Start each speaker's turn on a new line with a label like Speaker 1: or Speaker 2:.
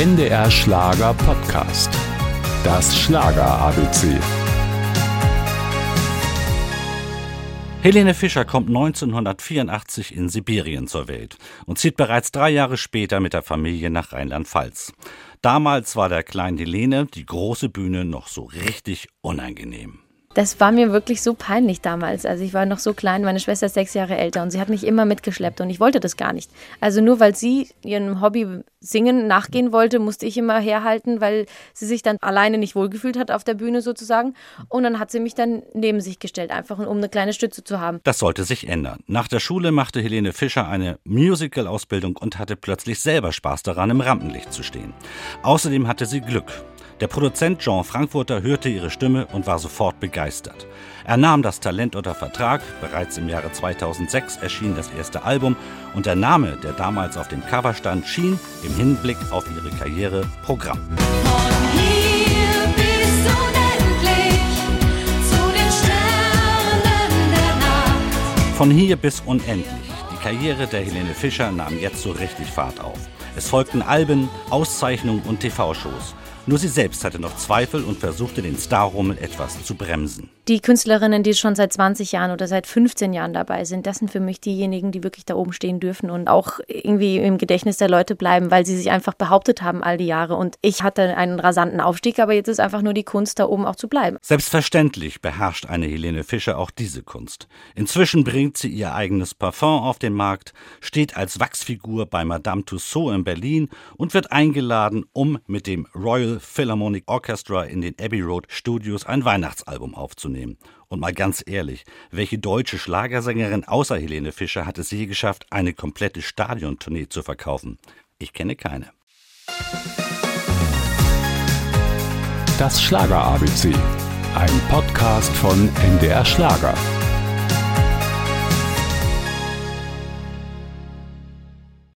Speaker 1: NDR Schlager Podcast. Das Schlager ABC.
Speaker 2: Helene Fischer kommt 1984 in Sibirien zur Welt und zieht bereits drei Jahre später mit der Familie nach Rheinland-Pfalz. Damals war der kleinen Helene die große Bühne noch so richtig unangenehm.
Speaker 3: Das war mir wirklich so peinlich damals. Also ich war noch so klein, meine Schwester ist sechs Jahre älter und sie hat mich immer mitgeschleppt und ich wollte das gar nicht. Also nur weil sie ihrem Hobby Singen nachgehen wollte, musste ich immer herhalten, weil sie sich dann alleine nicht wohlgefühlt hat auf der Bühne sozusagen. Und dann hat sie mich dann neben sich gestellt, einfach um eine kleine Stütze zu haben.
Speaker 2: Das sollte sich ändern. Nach der Schule machte Helene Fischer eine Musical-Ausbildung und hatte plötzlich selber Spaß daran, im Rampenlicht zu stehen. Außerdem hatte sie Glück. Der Produzent Jean Frankfurter hörte ihre Stimme und war sofort begeistert. Er nahm das Talent unter Vertrag, bereits im Jahre 2006 erschien das erste Album und der Name, der damals auf dem Cover stand, schien im Hinblick auf ihre Karriere Programm.
Speaker 4: Von hier bis unendlich zu den Sternen der Nacht.
Speaker 2: Von hier bis unendlich. Die Karriere der Helene Fischer nahm jetzt so richtig Fahrt auf. Es folgten Alben, Auszeichnungen und TV-Shows. Nur sie selbst hatte noch Zweifel und versuchte den Starrummel etwas zu bremsen.
Speaker 3: Die Künstlerinnen, die schon seit 20 Jahren oder seit 15 Jahren dabei sind, das sind für mich diejenigen, die wirklich da oben stehen dürfen und auch irgendwie im Gedächtnis der Leute bleiben, weil sie sich einfach behauptet haben all die Jahre. Und ich hatte einen rasanten Aufstieg, aber jetzt ist einfach nur die Kunst, da oben auch zu bleiben.
Speaker 2: Selbstverständlich beherrscht eine Helene Fischer auch diese Kunst. Inzwischen bringt sie ihr eigenes Parfum auf den Markt, steht als Wachsfigur bei Madame Tussaud in Berlin und wird eingeladen, um mit dem Royal Philharmonic Orchestra in den Abbey Road Studios ein Weihnachtsalbum aufzunehmen. Und mal ganz ehrlich, welche deutsche Schlagersängerin außer Helene Fischer hat es je geschafft, eine komplette Stadiontournee zu verkaufen? Ich kenne keine.
Speaker 1: Das Schlager ABC. Ein Podcast von NDR Schlager.